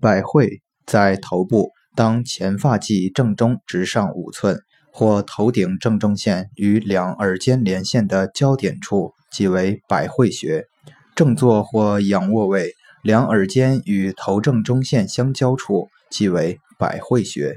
百会在头部当前发际正中直上五寸或头顶正中线与两耳尖连线的交点处即为百会穴。正坐或仰卧位两耳尖与头正中线相交处即为百会穴